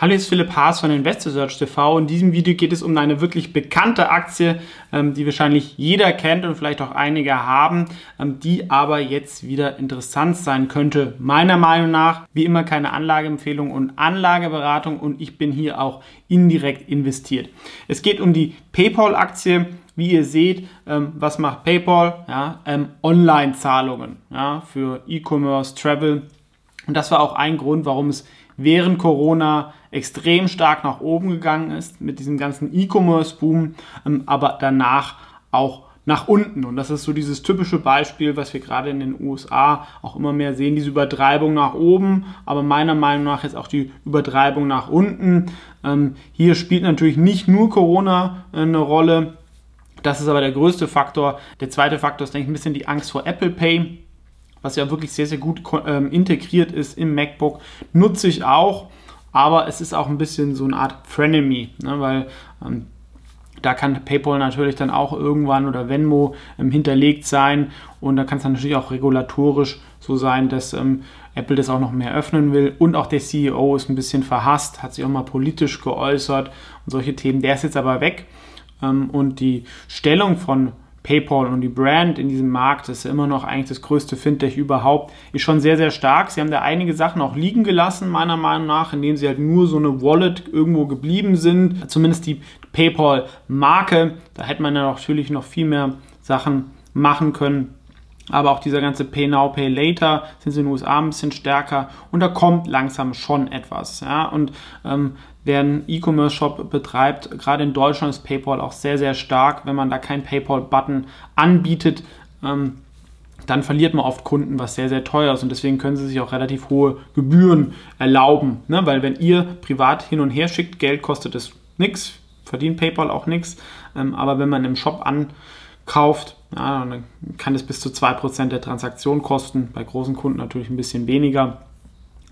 Hallo, hier ist Philipp Haas von InvestorSearch TV. In diesem Video geht es um eine wirklich bekannte Aktie, ähm, die wahrscheinlich jeder kennt und vielleicht auch einige haben, ähm, die aber jetzt wieder interessant sein könnte. Meiner Meinung nach, wie immer, keine Anlageempfehlung und Anlageberatung und ich bin hier auch indirekt investiert. Es geht um die PayPal-Aktie. Wie ihr seht, ähm, was macht PayPal? Ja, Online-Zahlungen ja, für E-Commerce, Travel. Und das war auch ein Grund, warum es während Corona extrem stark nach oben gegangen ist mit diesem ganzen E-Commerce-Boom, ähm, aber danach auch nach unten. Und das ist so dieses typische Beispiel, was wir gerade in den USA auch immer mehr sehen, diese Übertreibung nach oben, aber meiner Meinung nach jetzt auch die Übertreibung nach unten. Ähm, hier spielt natürlich nicht nur Corona äh, eine Rolle. Das ist aber der größte Faktor. Der zweite Faktor ist, denke ich, ein bisschen die Angst vor Apple Pay was ja wirklich sehr, sehr gut ähm, integriert ist im MacBook, nutze ich auch, aber es ist auch ein bisschen so eine Art Frenemy, ne, weil ähm, da kann PayPal natürlich dann auch irgendwann oder Venmo ähm, hinterlegt sein und da kann es dann natürlich auch regulatorisch so sein, dass ähm, Apple das auch noch mehr öffnen will und auch der CEO ist ein bisschen verhasst, hat sich auch mal politisch geäußert und solche Themen. Der ist jetzt aber weg ähm, und die Stellung von PayPal und die Brand in diesem Markt, ist ja immer noch eigentlich das größte Fintech überhaupt, ist schon sehr, sehr stark. Sie haben da einige Sachen auch liegen gelassen, meiner Meinung nach, indem sie halt nur so eine Wallet irgendwo geblieben sind. Zumindest die PayPal-Marke, da hätte man ja natürlich noch viel mehr Sachen machen können. Aber auch dieser ganze Pay Now, Pay Later sind sie in den USA ein bisschen stärker und da kommt langsam schon etwas. Ja? Und ähm, wer einen E-Commerce-Shop betreibt, gerade in Deutschland ist PayPal auch sehr, sehr stark. Wenn man da keinen PayPal-Button anbietet, ähm, dann verliert man oft Kunden, was sehr, sehr teuer ist. Und deswegen können sie sich auch relativ hohe Gebühren erlauben. Ne? Weil wenn ihr privat hin und her schickt, Geld kostet es nichts, verdient PayPal auch nichts. Ähm, aber wenn man im Shop ankauft, ja, dann kann es bis zu 2% der Transaktion kosten. Bei großen Kunden natürlich ein bisschen weniger.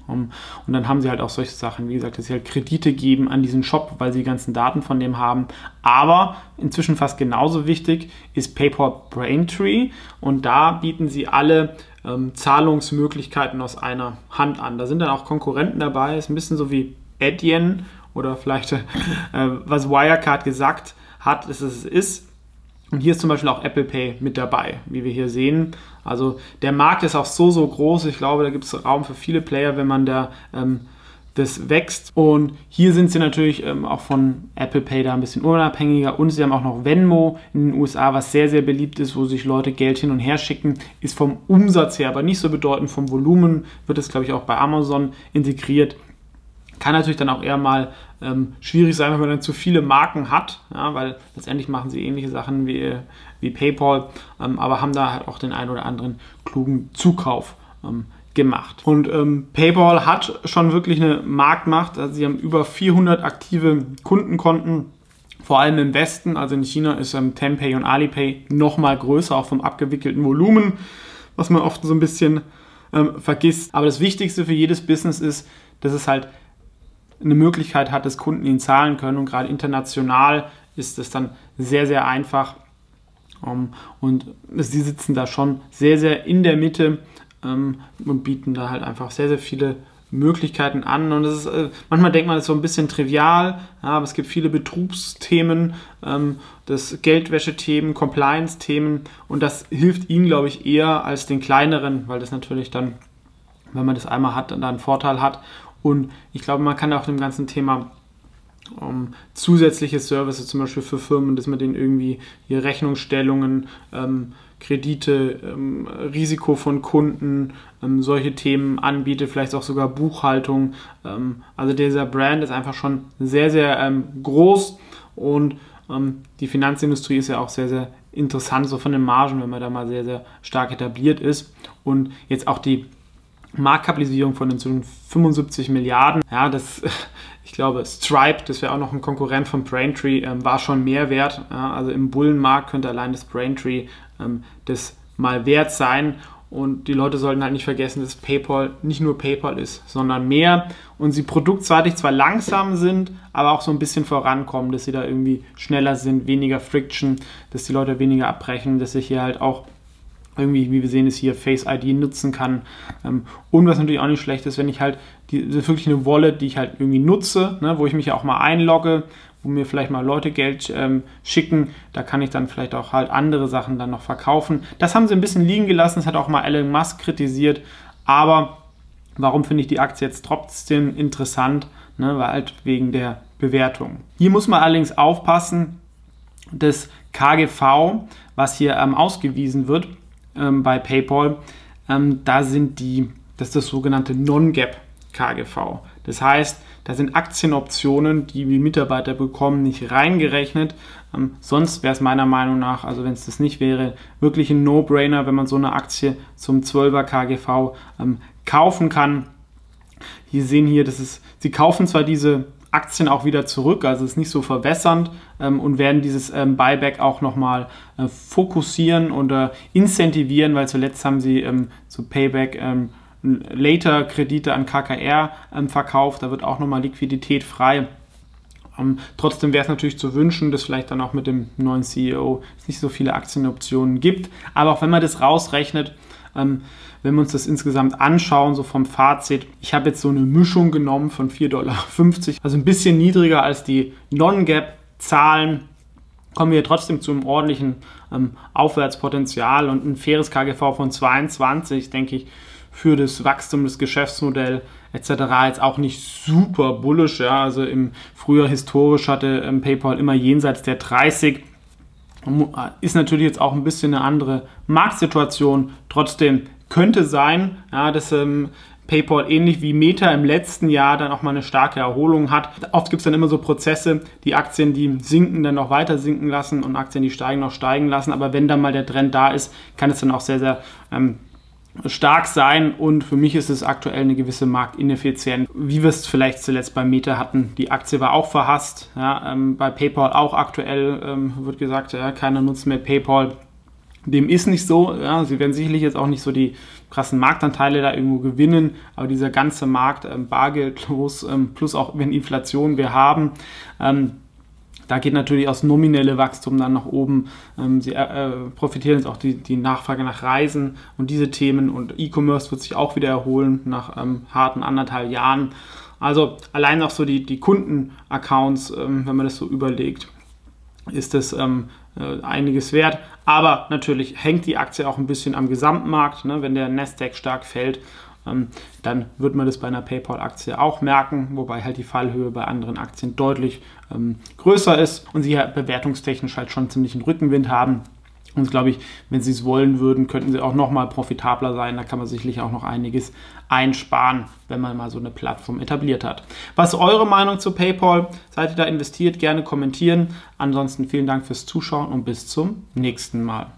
Und dann haben sie halt auch solche Sachen, wie gesagt, dass sie halt Kredite geben an diesen Shop, weil sie die ganzen Daten von dem haben. Aber inzwischen fast genauso wichtig ist PayPal Braintree und da bieten sie alle ähm, Zahlungsmöglichkeiten aus einer Hand an. Da sind dann auch Konkurrenten dabei, ist ein bisschen so wie Adyen oder vielleicht äh, was Wirecard gesagt hat, dass es ist. Und hier ist zum Beispiel auch Apple Pay mit dabei, wie wir hier sehen. Also der Markt ist auch so, so groß. Ich glaube, da gibt es Raum für viele Player, wenn man da ähm, das wächst. Und hier sind sie natürlich ähm, auch von Apple Pay da ein bisschen unabhängiger. Und sie haben auch noch Venmo in den USA, was sehr, sehr beliebt ist, wo sich Leute Geld hin und her schicken. Ist vom Umsatz her aber nicht so bedeutend. Vom Volumen wird es, glaube ich, auch bei Amazon integriert. Kann natürlich dann auch eher mal ähm, schwierig sein, wenn man dann zu viele Marken hat, ja, weil letztendlich machen sie ähnliche Sachen wie, wie PayPal, ähm, aber haben da halt auch den einen oder anderen klugen Zukauf ähm, gemacht. Und ähm, PayPal hat schon wirklich eine Marktmacht, also sie haben über 400 aktive Kundenkonten. Vor allem im Westen, also in China, ist ähm, Tenpay und Alipay noch mal größer, auch vom abgewickelten Volumen, was man oft so ein bisschen ähm, vergisst. Aber das Wichtigste für jedes Business ist, dass es halt eine Möglichkeit hat, dass Kunden ihn zahlen können. Und gerade international ist es dann sehr, sehr einfach. Um, und sie sitzen da schon sehr, sehr in der Mitte ähm, und bieten da halt einfach sehr, sehr viele Möglichkeiten an. Und ist, äh, manchmal denkt man, das ist so ein bisschen trivial, aber es gibt viele Betrugsthemen, ähm, das Geldwäschethemen, Compliance-Themen und das hilft ihnen, glaube ich, eher als den kleineren, weil das natürlich dann, wenn man das einmal hat, dann einen Vorteil hat. Und ich glaube, man kann auch dem ganzen Thema um, ähm, zusätzliche Services, zum Beispiel für Firmen, dass man denen irgendwie hier Rechnungsstellungen, ähm, Kredite, ähm, Risiko von Kunden, ähm, solche Themen anbietet, vielleicht auch sogar Buchhaltung. Ähm, also dieser Brand ist einfach schon sehr, sehr ähm, groß und die Finanzindustrie ist ja auch sehr, sehr interessant, so von den Margen, wenn man da mal sehr, sehr stark etabliert ist. Und jetzt auch die Marktkapitalisierung von den 75 Milliarden. Ja, das, ich glaube, Stripe, das wäre auch noch ein Konkurrent von Braintree, ähm, war schon mehr wert. Ja, also im Bullenmarkt könnte allein das Braintree ähm, das mal wert sein. Und die Leute sollten halt nicht vergessen, dass PayPal nicht nur PayPal ist, sondern mehr. Und sie produktseitig zwar langsam sind, aber auch so ein bisschen vorankommen, dass sie da irgendwie schneller sind, weniger Friction, dass die Leute weniger abbrechen, dass sich hier halt auch irgendwie, wie wir sehen, es hier Face ID nutzen kann. Ähm, und was natürlich auch nicht schlecht ist, wenn ich halt die, wirklich eine Wallet, die ich halt irgendwie nutze, ne, wo ich mich ja auch mal einlogge, wo mir vielleicht mal Leute Geld ähm, schicken, da kann ich dann vielleicht auch halt andere Sachen dann noch verkaufen. Das haben sie ein bisschen liegen gelassen, das hat auch mal Elon Musk kritisiert, aber warum finde ich die Aktie jetzt trotzdem interessant? Ne, weil halt wegen der Bewertung. Hier muss man allerdings aufpassen, das KGV, was hier ähm, ausgewiesen wird, ähm, bei PayPal, ähm, da sind die, das ist das sogenannte Non-Gap KGV. Das heißt, da sind Aktienoptionen, die die Mitarbeiter bekommen, nicht reingerechnet. Ähm, sonst wäre es meiner Meinung nach, also wenn es das nicht wäre, wirklich ein No-Brainer, wenn man so eine Aktie zum 12er KGV ähm, kaufen kann. Sie sehen hier, das ist, sie kaufen zwar diese Aktien auch wieder zurück, also ist nicht so verwässernd ähm, und werden dieses ähm, Buyback auch nochmal äh, fokussieren oder incentivieren, weil zuletzt haben sie ähm, zu Payback ähm, Later Kredite an KKR ähm, verkauft, da wird auch nochmal Liquidität frei. Ähm, trotzdem wäre es natürlich zu wünschen, dass vielleicht dann auch mit dem neuen CEO es nicht so viele Aktienoptionen gibt, aber auch wenn man das rausrechnet, wenn wir uns das insgesamt anschauen, so vom Fazit, ich habe jetzt so eine Mischung genommen von 4,50 Dollar, also ein bisschen niedriger als die Non-Gap-Zahlen, kommen wir trotzdem zu einem ordentlichen ähm, Aufwärtspotenzial und ein faires KGV von 22, denke ich, für das Wachstum des Geschäftsmodells etc. jetzt auch nicht super bullish. Ja. Also im Frühjahr historisch hatte ähm, PayPal immer jenseits der 30 ist natürlich jetzt auch ein bisschen eine andere Marktsituation. Trotzdem könnte sein, ja, dass ähm, PayPal ähnlich wie Meta im letzten Jahr dann auch mal eine starke Erholung hat. Oft gibt es dann immer so Prozesse, die Aktien, die sinken, dann noch weiter sinken lassen und Aktien, die steigen, noch steigen lassen. Aber wenn dann mal der Trend da ist, kann es dann auch sehr, sehr ähm, stark sein und für mich ist es aktuell eine gewisse Marktineffizienz, wie wir es vielleicht zuletzt bei Meta hatten. Die Aktie war auch verhasst, ja, ähm, bei PayPal auch aktuell ähm, wird gesagt, ja, keiner nutzt mehr PayPal. Dem ist nicht so, ja, sie werden sicherlich jetzt auch nicht so die krassen Marktanteile da irgendwo gewinnen, aber dieser ganze Markt ähm, bargeldlos, ähm, plus auch wenn Inflation wir haben, ähm, da geht natürlich aus nominelle Wachstum dann nach oben. Ähm, sie äh, äh, profitieren jetzt auch die, die Nachfrage nach Reisen und diese Themen und E-Commerce wird sich auch wieder erholen nach ähm, harten anderthalb Jahren. Also allein auch so die, die Kundenaccounts, ähm, wenn man das so überlegt, ist das äh, einiges wert. Aber natürlich hängt die Aktie auch ein bisschen am Gesamtmarkt. Ne? Wenn der Nasdaq stark fällt, ähm, dann wird man das bei einer PayPal-Aktie auch merken, wobei halt die Fallhöhe bei anderen Aktien deutlich ähm, größer ist und sie ja bewertungstechnisch halt schon ziemlich einen Rückenwind haben. Und glaube ich, wenn sie es wollen würden, könnten sie auch noch mal profitabler sein. Da kann man sicherlich auch noch einiges einsparen, wenn man mal so eine Plattform etabliert hat. Was ist eure Meinung zu PayPal? Seid ihr da investiert? Gerne kommentieren. Ansonsten vielen Dank fürs Zuschauen und bis zum nächsten Mal.